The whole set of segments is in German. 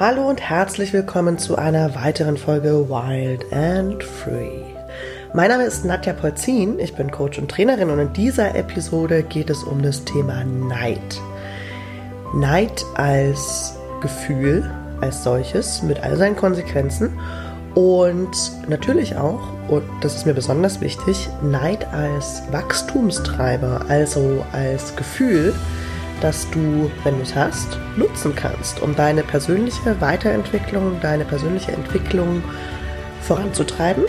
Hallo und herzlich willkommen zu einer weiteren Folge Wild and Free. Mein Name ist Nadja Polzin, ich bin Coach und Trainerin und in dieser Episode geht es um das Thema Neid. Neid als Gefühl, als solches, mit all seinen Konsequenzen und natürlich auch, und das ist mir besonders wichtig, Neid als Wachstumstreiber, also als Gefühl, das du, wenn du es hast, nutzen kannst, um deine persönliche Weiterentwicklung, deine persönliche Entwicklung voranzutreiben.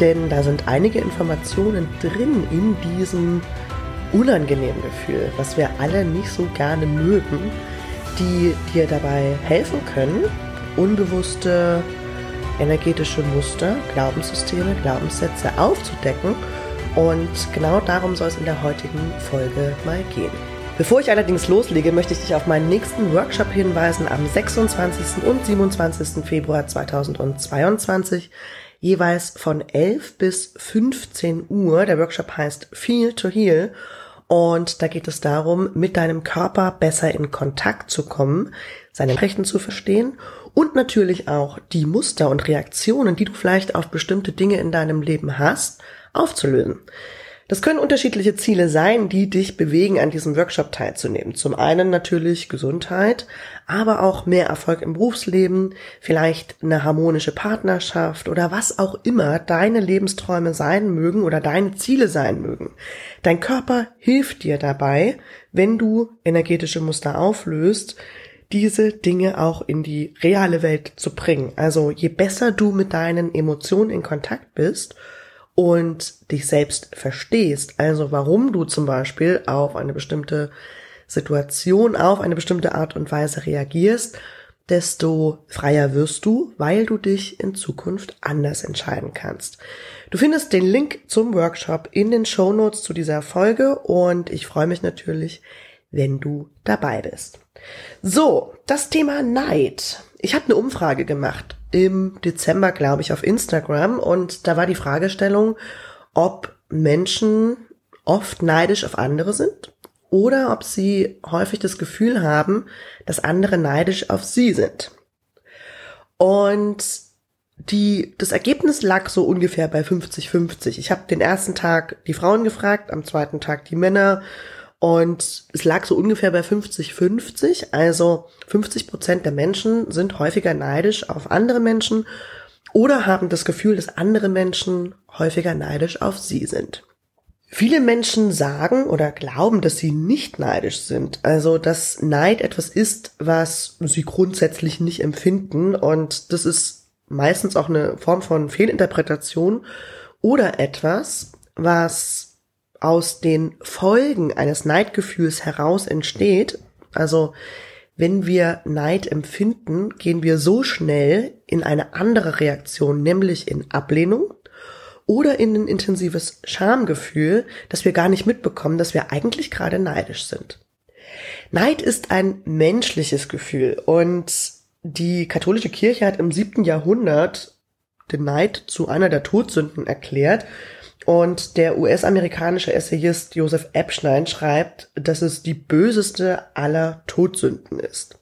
Denn da sind einige Informationen drin in diesem unangenehmen Gefühl, was wir alle nicht so gerne mögen, die dir dabei helfen können, unbewusste energetische Muster, Glaubenssysteme, Glaubenssätze aufzudecken. Und genau darum soll es in der heutigen Folge mal gehen. Bevor ich allerdings loslege, möchte ich dich auf meinen nächsten Workshop hinweisen am 26. und 27. Februar 2022, jeweils von 11 bis 15 Uhr. Der Workshop heißt Feel to Heal und da geht es darum, mit deinem Körper besser in Kontakt zu kommen, seine Rechten zu verstehen und natürlich auch die Muster und Reaktionen, die du vielleicht auf bestimmte Dinge in deinem Leben hast, aufzulösen. Das können unterschiedliche Ziele sein, die dich bewegen, an diesem Workshop teilzunehmen. Zum einen natürlich Gesundheit, aber auch mehr Erfolg im Berufsleben, vielleicht eine harmonische Partnerschaft oder was auch immer deine Lebensträume sein mögen oder deine Ziele sein mögen. Dein Körper hilft dir dabei, wenn du energetische Muster auflöst, diese Dinge auch in die reale Welt zu bringen. Also je besser du mit deinen Emotionen in Kontakt bist, und dich selbst verstehst, also warum du zum Beispiel auf eine bestimmte Situation, auf eine bestimmte Art und Weise reagierst, desto freier wirst du, weil du dich in Zukunft anders entscheiden kannst. Du findest den Link zum Workshop in den Show Notes zu dieser Folge und ich freue mich natürlich, wenn du dabei bist. So, das Thema Neid. Ich habe eine Umfrage gemacht im Dezember, glaube ich, auf Instagram und da war die Fragestellung, ob Menschen oft neidisch auf andere sind oder ob sie häufig das Gefühl haben, dass andere neidisch auf sie sind. Und die, das Ergebnis lag so ungefähr bei 50-50. Ich habe den ersten Tag die Frauen gefragt, am zweiten Tag die Männer und es lag so ungefähr bei 50-50. Also 50 Prozent der Menschen sind häufiger neidisch auf andere Menschen oder haben das Gefühl, dass andere Menschen häufiger neidisch auf sie sind. Viele Menschen sagen oder glauben, dass sie nicht neidisch sind. Also, dass Neid etwas ist, was sie grundsätzlich nicht empfinden. Und das ist meistens auch eine Form von Fehlinterpretation oder etwas, was aus den Folgen eines Neidgefühls heraus entsteht, also wenn wir Neid empfinden, gehen wir so schnell in eine andere Reaktion, nämlich in Ablehnung oder in ein intensives Schamgefühl, dass wir gar nicht mitbekommen, dass wir eigentlich gerade neidisch sind. Neid ist ein menschliches Gefühl und die katholische Kirche hat im siebten Jahrhundert den Neid zu einer der Todsünden erklärt und der US-amerikanische Essayist Joseph Epstein schreibt, dass es die böseste aller Todsünden ist.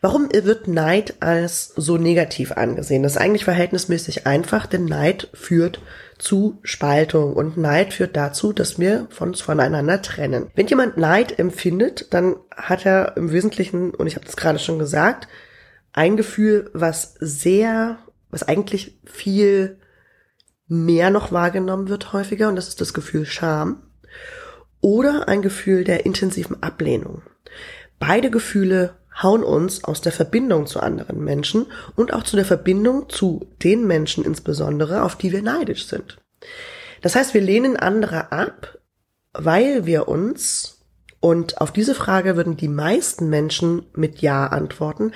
Warum wird Neid als so negativ angesehen? Das ist eigentlich verhältnismäßig einfach, denn Neid führt zu Spaltung und Neid führt dazu, dass wir uns voneinander trennen. Wenn jemand Neid empfindet, dann hat er im Wesentlichen, und ich habe das gerade schon gesagt, ein Gefühl, was sehr, was eigentlich viel mehr noch wahrgenommen wird häufiger und das ist das Gefühl Scham oder ein Gefühl der intensiven Ablehnung. Beide Gefühle hauen uns aus der Verbindung zu anderen Menschen und auch zu der Verbindung zu den Menschen insbesondere, auf die wir neidisch sind. Das heißt, wir lehnen andere ab, weil wir uns, und auf diese Frage würden die meisten Menschen mit Ja antworten,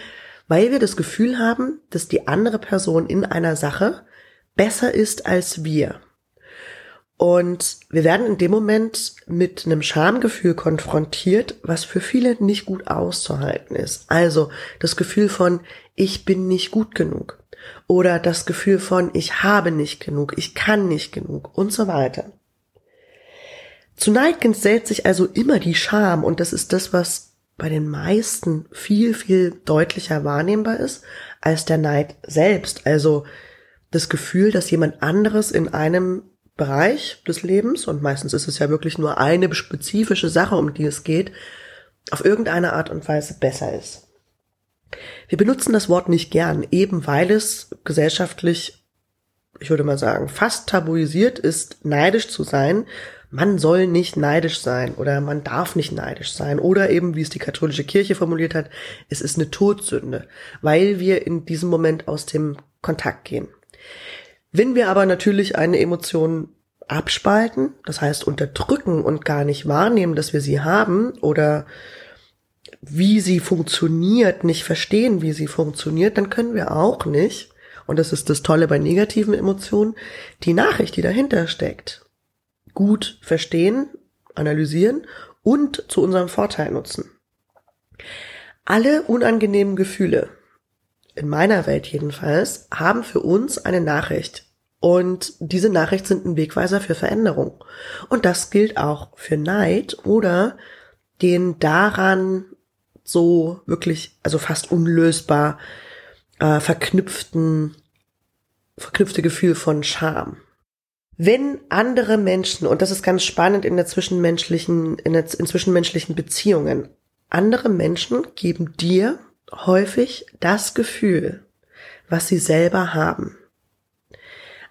weil wir das Gefühl haben, dass die andere Person in einer Sache besser ist als wir. Und wir werden in dem Moment mit einem Schamgefühl konfrontiert, was für viele nicht gut auszuhalten ist. Also das Gefühl von, ich bin nicht gut genug. Oder das Gefühl von, ich habe nicht genug, ich kann nicht genug und so weiter. Zu Neid gesellt sich also immer die Scham und das ist das, was bei den meisten viel, viel deutlicher wahrnehmbar ist als der Neid selbst. Also das Gefühl, dass jemand anderes in einem Bereich des Lebens, und meistens ist es ja wirklich nur eine spezifische Sache, um die es geht, auf irgendeine Art und Weise besser ist. Wir benutzen das Wort nicht gern, eben weil es gesellschaftlich, ich würde mal sagen, fast tabuisiert ist, neidisch zu sein. Man soll nicht neidisch sein oder man darf nicht neidisch sein oder eben, wie es die katholische Kirche formuliert hat, es ist eine Todsünde, weil wir in diesem Moment aus dem Kontakt gehen. Wenn wir aber natürlich eine Emotion abspalten, das heißt unterdrücken und gar nicht wahrnehmen, dass wir sie haben oder wie sie funktioniert, nicht verstehen, wie sie funktioniert, dann können wir auch nicht, und das ist das Tolle bei negativen Emotionen, die Nachricht, die dahinter steckt, gut verstehen, analysieren und zu unserem Vorteil nutzen. Alle unangenehmen Gefühle, in meiner Welt jedenfalls, haben für uns eine Nachricht. Und diese Nachricht sind ein Wegweiser für Veränderung. Und das gilt auch für Neid oder den daran so wirklich, also fast unlösbar äh, verknüpften, verknüpfte Gefühl von Scham. Wenn andere Menschen, und das ist ganz spannend in der zwischenmenschlichen, in, der, in zwischenmenschlichen Beziehungen, andere Menschen geben dir häufig das Gefühl, was sie selber haben.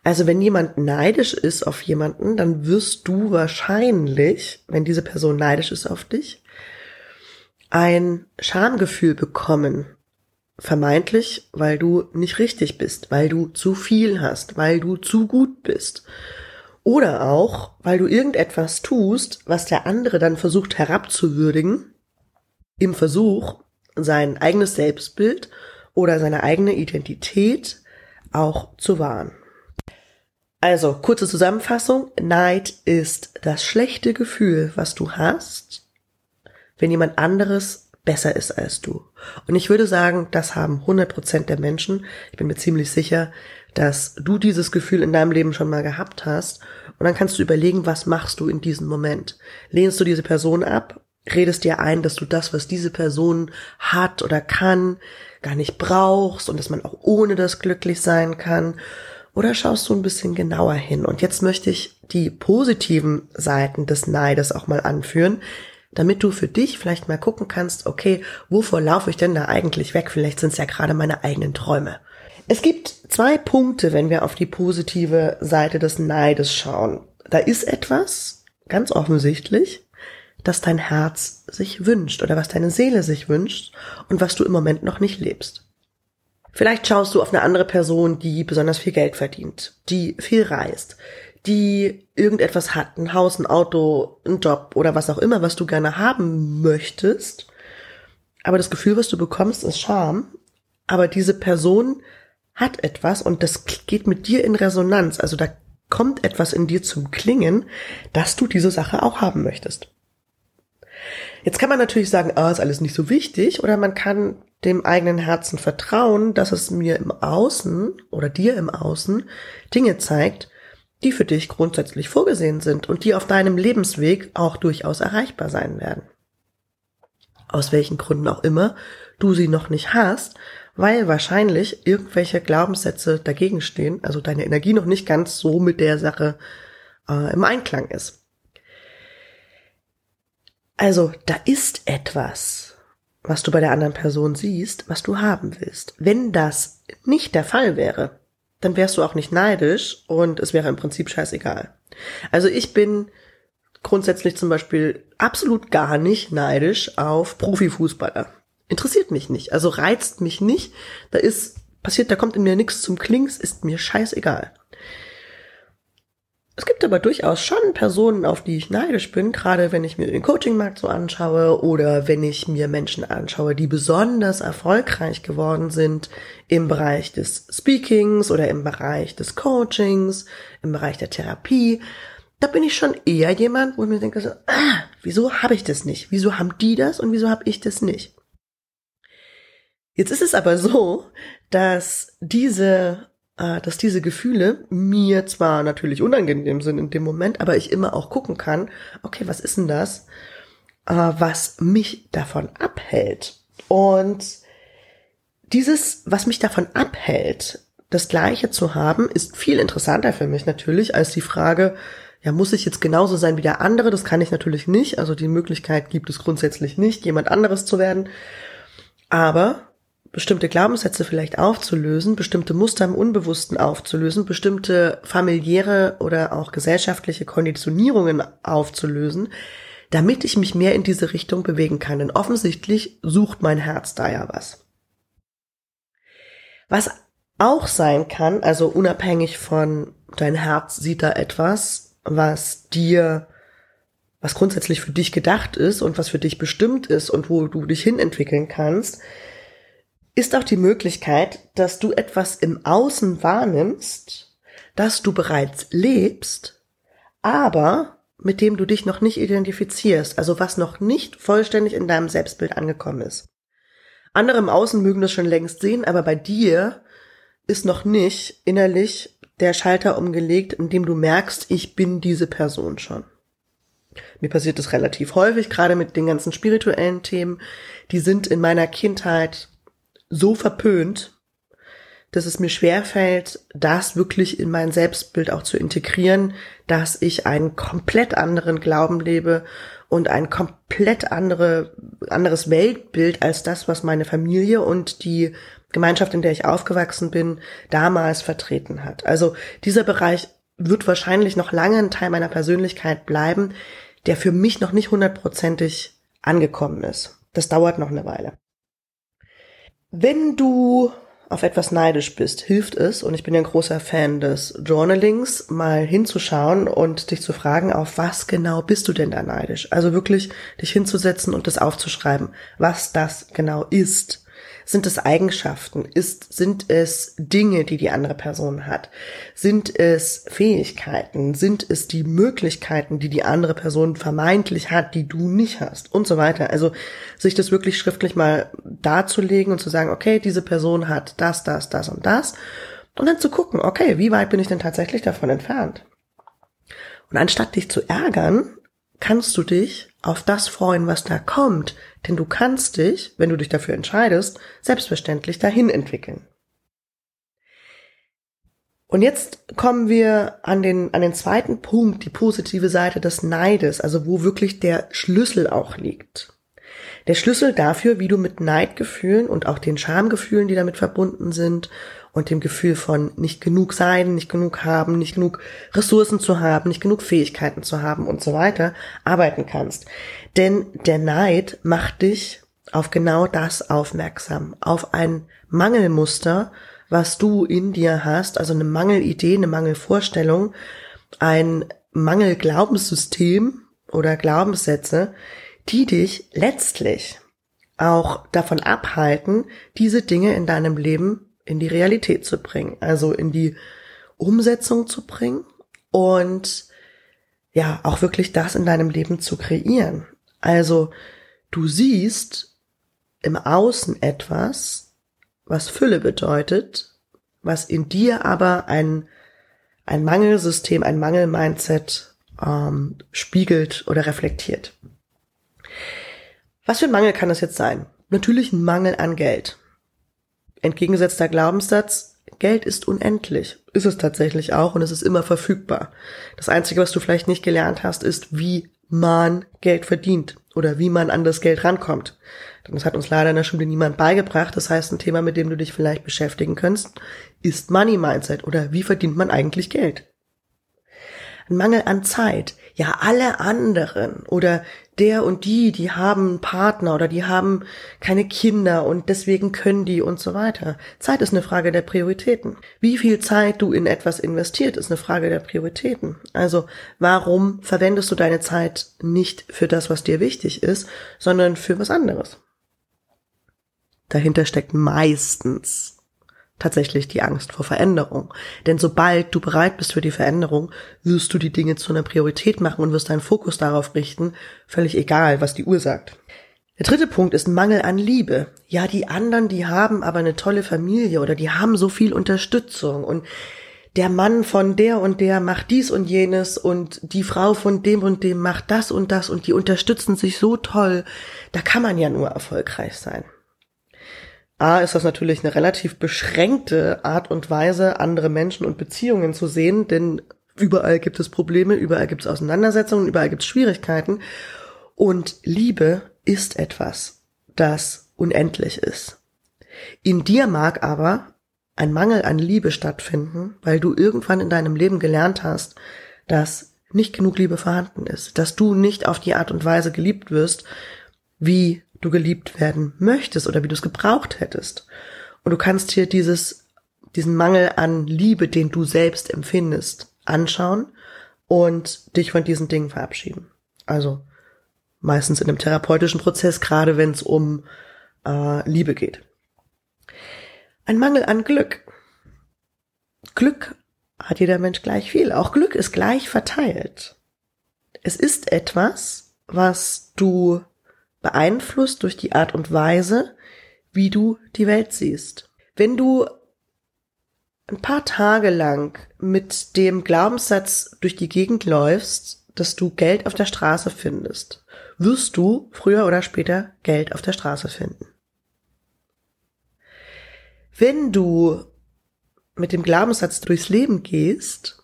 Also wenn jemand neidisch ist auf jemanden, dann wirst du wahrscheinlich, wenn diese Person neidisch ist auf dich, ein Schamgefühl bekommen. Vermeintlich, weil du nicht richtig bist, weil du zu viel hast, weil du zu gut bist. Oder auch, weil du irgendetwas tust, was der andere dann versucht herabzuwürdigen, im Versuch, sein eigenes Selbstbild oder seine eigene Identität auch zu wahren. Also, kurze Zusammenfassung. Neid ist das schlechte Gefühl, was du hast, wenn jemand anderes besser ist als du. Und ich würde sagen, das haben 100 Prozent der Menschen. Ich bin mir ziemlich sicher, dass du dieses Gefühl in deinem Leben schon mal gehabt hast. Und dann kannst du überlegen, was machst du in diesem Moment? Lehnst du diese Person ab redest dir ein, dass du das, was diese Person hat oder kann, gar nicht brauchst und dass man auch ohne das glücklich sein kann? Oder schaust du ein bisschen genauer hin? Und jetzt möchte ich die positiven Seiten des Neides auch mal anführen, damit du für dich vielleicht mal gucken kannst, okay, wovor laufe ich denn da eigentlich weg? Vielleicht sind es ja gerade meine eigenen Träume. Es gibt zwei Punkte, wenn wir auf die positive Seite des Neides schauen. Da ist etwas, ganz offensichtlich, das dein Herz sich wünscht oder was deine Seele sich wünscht und was du im Moment noch nicht lebst. Vielleicht schaust du auf eine andere Person, die besonders viel Geld verdient, die viel reist, die irgendetwas hat, ein Haus, ein Auto, ein Job oder was auch immer, was du gerne haben möchtest. Aber das Gefühl, was du bekommst, ist Scham. Aber diese Person hat etwas und das geht mit dir in Resonanz. Also da kommt etwas in dir zum Klingen, dass du diese Sache auch haben möchtest. Jetzt kann man natürlich sagen, ah, ist alles nicht so wichtig, oder man kann dem eigenen Herzen vertrauen, dass es mir im Außen oder dir im Außen Dinge zeigt, die für dich grundsätzlich vorgesehen sind und die auf deinem Lebensweg auch durchaus erreichbar sein werden. Aus welchen Gründen auch immer du sie noch nicht hast, weil wahrscheinlich irgendwelche Glaubenssätze dagegen stehen, also deine Energie noch nicht ganz so mit der Sache äh, im Einklang ist. Also, da ist etwas, was du bei der anderen Person siehst, was du haben willst. Wenn das nicht der Fall wäre, dann wärst du auch nicht neidisch und es wäre im Prinzip scheißegal. Also ich bin grundsätzlich zum Beispiel absolut gar nicht neidisch auf Profifußballer. Interessiert mich nicht. Also reizt mich nicht. Da ist passiert, da kommt in mir nichts zum Klings, ist mir scheißegal. Es gibt aber durchaus schon Personen, auf die ich neidisch bin, gerade wenn ich mir den Coachingmarkt so anschaue oder wenn ich mir Menschen anschaue, die besonders erfolgreich geworden sind im Bereich des Speakings oder im Bereich des Coachings, im Bereich der Therapie. Da bin ich schon eher jemand, wo ich mir denke, so, ah, wieso habe ich das nicht? Wieso haben die das und wieso habe ich das nicht? Jetzt ist es aber so, dass diese äh, dass diese Gefühle mir zwar natürlich unangenehm sind in dem Moment, aber ich immer auch gucken kann, okay, was ist denn das? äh, was mich davon abhält. Und dieses, was mich davon abhält, das Gleiche zu haben, ist viel interessanter für mich natürlich als die Frage, ja, muss ich jetzt genauso sein wie der andere? Das kann ich natürlich nicht. Also die Möglichkeit gibt es grundsätzlich nicht, jemand anderes zu werden. Aber bestimmte Glaubenssätze vielleicht aufzulösen, bestimmte Muster im Unbewussten aufzulösen, bestimmte familiäre oder auch gesellschaftliche Konditionierungen aufzulösen, damit ich mich mehr in diese Richtung bewegen kann. Denn offensichtlich sucht mein Herz da ja was. Was auch sein kann, also unabhängig von dein Herz sieht da etwas, was dir, was grundsätzlich für dich gedacht ist und was für dich bestimmt ist und wo du dich hin entwickeln kannst, ist auch die Möglichkeit, dass du etwas im Außen wahrnimmst, das du bereits lebst, aber mit dem du dich noch nicht identifizierst, also was noch nicht vollständig in deinem Selbstbild angekommen ist. Andere im Außen mögen das schon längst sehen, aber bei dir ist noch nicht innerlich der Schalter umgelegt, in dem du merkst, ich bin diese Person schon. Mir passiert das relativ häufig, gerade mit den ganzen spirituellen Themen. Die sind in meiner Kindheit so verpönt, dass es mir schwerfällt, das wirklich in mein Selbstbild auch zu integrieren, dass ich einen komplett anderen Glauben lebe und ein komplett andere, anderes Weltbild als das, was meine Familie und die Gemeinschaft, in der ich aufgewachsen bin, damals vertreten hat. Also dieser Bereich wird wahrscheinlich noch lange ein Teil meiner Persönlichkeit bleiben, der für mich noch nicht hundertprozentig angekommen ist. Das dauert noch eine Weile. Wenn du auf etwas neidisch bist, hilft es, und ich bin ja ein großer Fan des Journalings, mal hinzuschauen und dich zu fragen, auf was genau bist du denn da neidisch? Also wirklich dich hinzusetzen und das aufzuschreiben, was das genau ist. Sind es Eigenschaften? Ist, sind es Dinge, die die andere Person hat? Sind es Fähigkeiten? Sind es die Möglichkeiten, die die andere Person vermeintlich hat, die du nicht hast? Und so weiter. Also sich das wirklich schriftlich mal darzulegen und zu sagen, okay, diese Person hat das, das, das und das. Und dann zu gucken, okay, wie weit bin ich denn tatsächlich davon entfernt? Und anstatt dich zu ärgern, kannst du dich auf das freuen, was da kommt, denn du kannst dich, wenn du dich dafür entscheidest, selbstverständlich dahin entwickeln. Und jetzt kommen wir an den, an den zweiten Punkt, die positive Seite des Neides, also wo wirklich der Schlüssel auch liegt. Der Schlüssel dafür, wie du mit Neidgefühlen und auch den Schamgefühlen, die damit verbunden sind und dem Gefühl von nicht genug sein, nicht genug haben, nicht genug Ressourcen zu haben, nicht genug Fähigkeiten zu haben und so weiter arbeiten kannst. Denn der Neid macht dich auf genau das aufmerksam, auf ein Mangelmuster, was du in dir hast, also eine Mangelidee, eine Mangelvorstellung, ein Mangelglaubenssystem oder Glaubenssätze, die dich letztlich auch davon abhalten, diese Dinge in deinem Leben in die Realität zu bringen, also in die Umsetzung zu bringen und ja, auch wirklich das in deinem Leben zu kreieren. Also du siehst im Außen etwas, was Fülle bedeutet, was in dir aber ein, ein Mangelsystem, ein Mangelmindset ähm, spiegelt oder reflektiert. Was für ein Mangel kann das jetzt sein? Natürlich ein Mangel an Geld entgegengesetzter Glaubenssatz, Geld ist unendlich. Ist es tatsächlich auch und es ist immer verfügbar. Das Einzige, was du vielleicht nicht gelernt hast, ist, wie man Geld verdient oder wie man an das Geld rankommt. Das hat uns leider in der Schule niemand beigebracht. Das heißt, ein Thema, mit dem du dich vielleicht beschäftigen kannst, ist Money Mindset oder wie verdient man eigentlich Geld? Ein Mangel an Zeit. Ja, alle anderen oder der und die, die haben einen Partner oder die haben keine Kinder und deswegen können die und so weiter. Zeit ist eine Frage der Prioritäten. Wie viel Zeit du in etwas investiert, ist eine Frage der Prioritäten. Also warum verwendest du deine Zeit nicht für das, was dir wichtig ist, sondern für was anderes? Dahinter steckt meistens tatsächlich die Angst vor Veränderung. Denn sobald du bereit bist für die Veränderung, wirst du die Dinge zu einer Priorität machen und wirst deinen Fokus darauf richten, völlig egal, was die Uhr sagt. Der dritte Punkt ist Mangel an Liebe. Ja, die anderen, die haben aber eine tolle Familie oder die haben so viel Unterstützung und der Mann von der und der macht dies und jenes und die Frau von dem und dem macht das und das und die unterstützen sich so toll. Da kann man ja nur erfolgreich sein. A ist das natürlich eine relativ beschränkte Art und Weise, andere Menschen und Beziehungen zu sehen, denn überall gibt es Probleme, überall gibt es Auseinandersetzungen, überall gibt es Schwierigkeiten. Und Liebe ist etwas, das unendlich ist. In dir mag aber ein Mangel an Liebe stattfinden, weil du irgendwann in deinem Leben gelernt hast, dass nicht genug Liebe vorhanden ist, dass du nicht auf die Art und Weise geliebt wirst, wie du geliebt werden möchtest oder wie du es gebraucht hättest. Und du kannst hier dieses, diesen Mangel an Liebe, den du selbst empfindest, anschauen und dich von diesen Dingen verabschieden. Also meistens in einem therapeutischen Prozess, gerade wenn es um äh, Liebe geht. Ein Mangel an Glück. Glück hat jeder Mensch gleich viel. Auch Glück ist gleich verteilt. Es ist etwas, was du beeinflusst durch die Art und Weise, wie du die Welt siehst. Wenn du ein paar Tage lang mit dem Glaubenssatz durch die Gegend läufst, dass du Geld auf der Straße findest, wirst du früher oder später Geld auf der Straße finden. Wenn du mit dem Glaubenssatz durchs Leben gehst,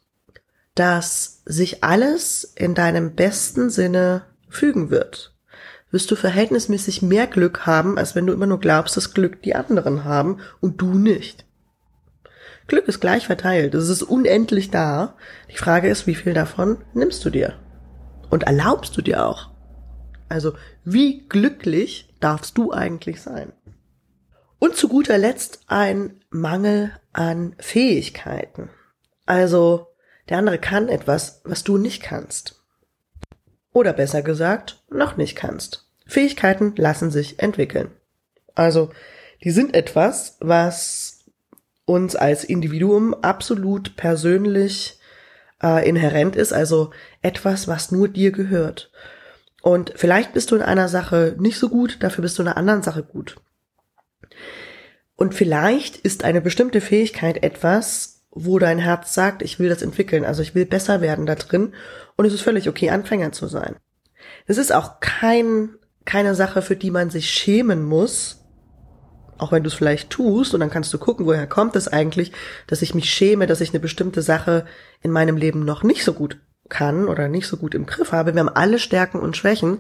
dass sich alles in deinem besten Sinne fügen wird, wirst du verhältnismäßig mehr Glück haben, als wenn du immer nur glaubst, dass Glück die anderen haben und du nicht. Glück ist gleich verteilt, es ist unendlich da. Die Frage ist, wie viel davon nimmst du dir? Und erlaubst du dir auch? Also, wie glücklich darfst du eigentlich sein? Und zu guter Letzt ein Mangel an Fähigkeiten. Also, der andere kann etwas, was du nicht kannst. Oder besser gesagt, noch nicht kannst. Fähigkeiten lassen sich entwickeln. Also, die sind etwas, was uns als Individuum absolut persönlich äh, inhärent ist, also etwas, was nur dir gehört. Und vielleicht bist du in einer Sache nicht so gut, dafür bist du in einer anderen Sache gut. Und vielleicht ist eine bestimmte Fähigkeit etwas, wo dein Herz sagt, ich will das entwickeln, also ich will besser werden da drin und es ist völlig okay, Anfänger zu sein. Es ist auch kein, keine Sache, für die man sich schämen muss, auch wenn du es vielleicht tust und dann kannst du gucken, woher kommt es eigentlich, dass ich mich schäme, dass ich eine bestimmte Sache in meinem Leben noch nicht so gut kann oder nicht so gut im Griff habe. Wir haben alle Stärken und Schwächen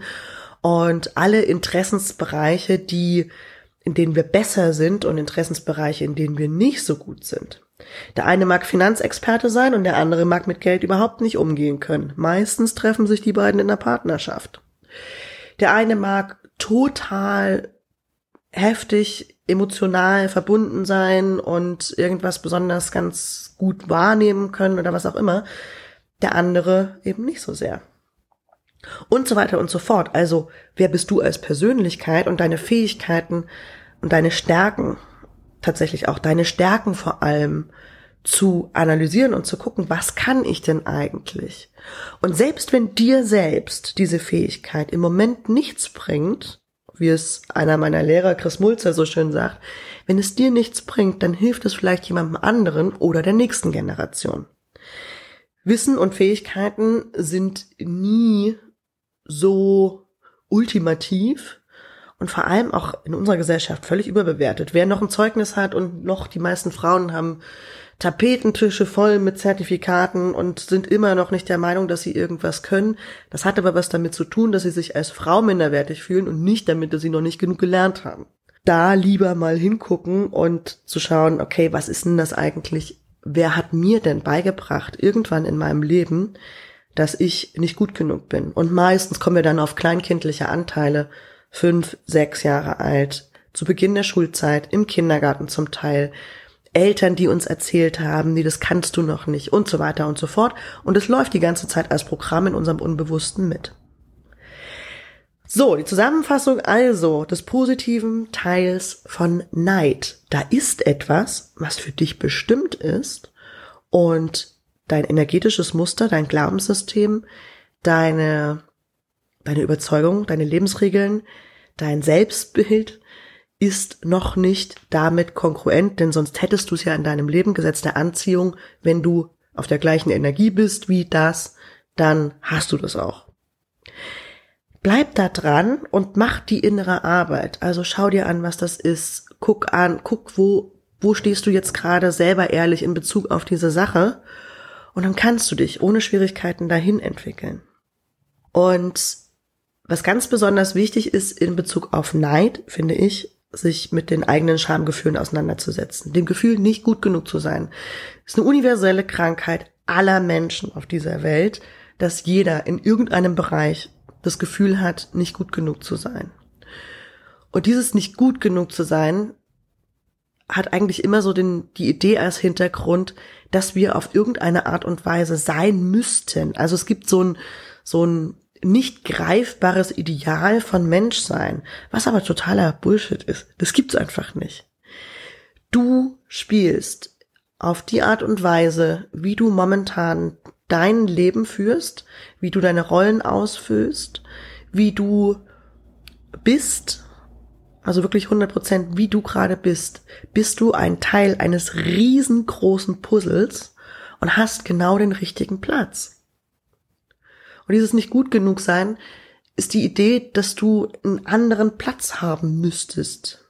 und alle Interessensbereiche, die in denen wir besser sind und Interessensbereiche, in denen wir nicht so gut sind. Der eine mag Finanzexperte sein und der andere mag mit Geld überhaupt nicht umgehen können. Meistens treffen sich die beiden in der Partnerschaft. Der eine mag total heftig emotional verbunden sein und irgendwas besonders ganz gut wahrnehmen können oder was auch immer. Der andere eben nicht so sehr. Und so weiter und so fort. Also, wer bist du als Persönlichkeit und deine Fähigkeiten und deine Stärken tatsächlich auch deine Stärken vor allem zu analysieren und zu gucken, was kann ich denn eigentlich? Und selbst wenn dir selbst diese Fähigkeit im Moment nichts bringt, wie es einer meiner Lehrer, Chris Mulzer, so schön sagt, wenn es dir nichts bringt, dann hilft es vielleicht jemandem anderen oder der nächsten Generation. Wissen und Fähigkeiten sind nie so ultimativ, und vor allem auch in unserer Gesellschaft völlig überbewertet. Wer noch ein Zeugnis hat und noch die meisten Frauen haben Tapetentische voll mit Zertifikaten und sind immer noch nicht der Meinung, dass sie irgendwas können. Das hat aber was damit zu tun, dass sie sich als Frau minderwertig fühlen und nicht damit, dass sie noch nicht genug gelernt haben. Da lieber mal hingucken und zu schauen, okay, was ist denn das eigentlich? Wer hat mir denn beigebracht, irgendwann in meinem Leben, dass ich nicht gut genug bin? Und meistens kommen wir dann auf kleinkindliche Anteile, fünf, sechs Jahre alt, zu Beginn der Schulzeit, im Kindergarten zum Teil, Eltern, die uns erzählt haben, nee, das kannst du noch nicht und so weiter und so fort. Und es läuft die ganze Zeit als Programm in unserem Unbewussten mit. So, die Zusammenfassung also des positiven Teils von Neid. Da ist etwas, was für dich bestimmt ist und dein energetisches Muster, dein Glaubenssystem, deine deine Überzeugung, deine Lebensregeln, dein Selbstbild ist noch nicht damit konkurrent, denn sonst hättest du es ja in deinem Leben Gesetz der Anziehung, wenn du auf der gleichen Energie bist wie das, dann hast du das auch. Bleib da dran und mach die innere Arbeit. Also schau dir an, was das ist. Guck an, guck, wo, wo stehst du jetzt gerade selber ehrlich in Bezug auf diese Sache. Und dann kannst du dich ohne Schwierigkeiten dahin entwickeln. Und was ganz besonders wichtig ist in Bezug auf Neid, finde ich, sich mit den eigenen Schamgefühlen auseinanderzusetzen. Dem Gefühl, nicht gut genug zu sein, ist eine universelle Krankheit aller Menschen auf dieser Welt, dass jeder in irgendeinem Bereich das Gefühl hat, nicht gut genug zu sein. Und dieses nicht gut genug zu sein hat eigentlich immer so den, die Idee als Hintergrund, dass wir auf irgendeine Art und Weise sein müssten. Also es gibt so ein, so ein nicht greifbares Ideal von Menschsein, was aber totaler Bullshit ist. Das gibt's einfach nicht. Du spielst auf die Art und Weise, wie du momentan dein Leben führst, wie du deine Rollen ausfüllst, wie du bist, also wirklich 100 Prozent, wie du gerade bist, bist du ein Teil eines riesengroßen Puzzles und hast genau den richtigen Platz. Und dieses nicht gut genug sein ist die Idee, dass du einen anderen Platz haben müsstest.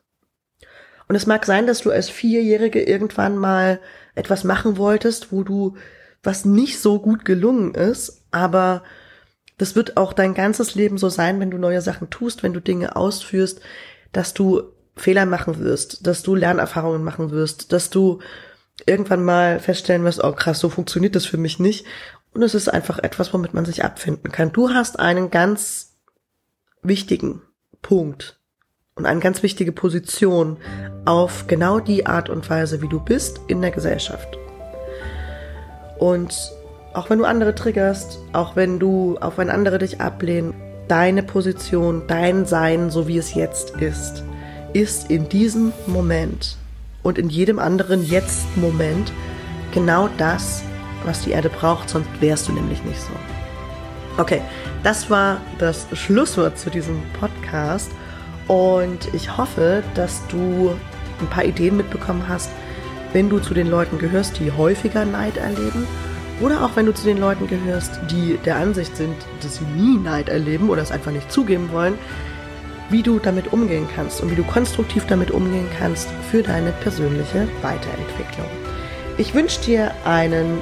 Und es mag sein, dass du als Vierjährige irgendwann mal etwas machen wolltest, wo du was nicht so gut gelungen ist, aber das wird auch dein ganzes Leben so sein, wenn du neue Sachen tust, wenn du Dinge ausführst, dass du Fehler machen wirst, dass du Lernerfahrungen machen wirst, dass du irgendwann mal feststellen wirst, oh krass, so funktioniert das für mich nicht und es ist einfach etwas, womit man sich abfinden kann. Du hast einen ganz wichtigen Punkt und eine ganz wichtige Position auf genau die Art und Weise, wie du bist in der Gesellschaft. Und auch wenn du andere triggerst, auch wenn du, auch wenn andere dich ablehnen, deine Position, dein Sein, so wie es jetzt ist, ist in diesem Moment und in jedem anderen Jetzt-Moment genau das, was die Erde braucht, sonst wärst du nämlich nicht so. Okay, das war das Schlusswort zu diesem Podcast und ich hoffe, dass du ein paar Ideen mitbekommen hast, wenn du zu den Leuten gehörst, die häufiger Neid erleben oder auch wenn du zu den Leuten gehörst, die der Ansicht sind, dass sie nie Neid erleben oder es einfach nicht zugeben wollen, wie du damit umgehen kannst und wie du konstruktiv damit umgehen kannst für deine persönliche Weiterentwicklung. Ich wünsche dir einen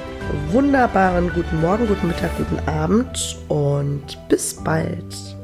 wunderbaren guten Morgen, guten Mittag, guten Abend und bis bald.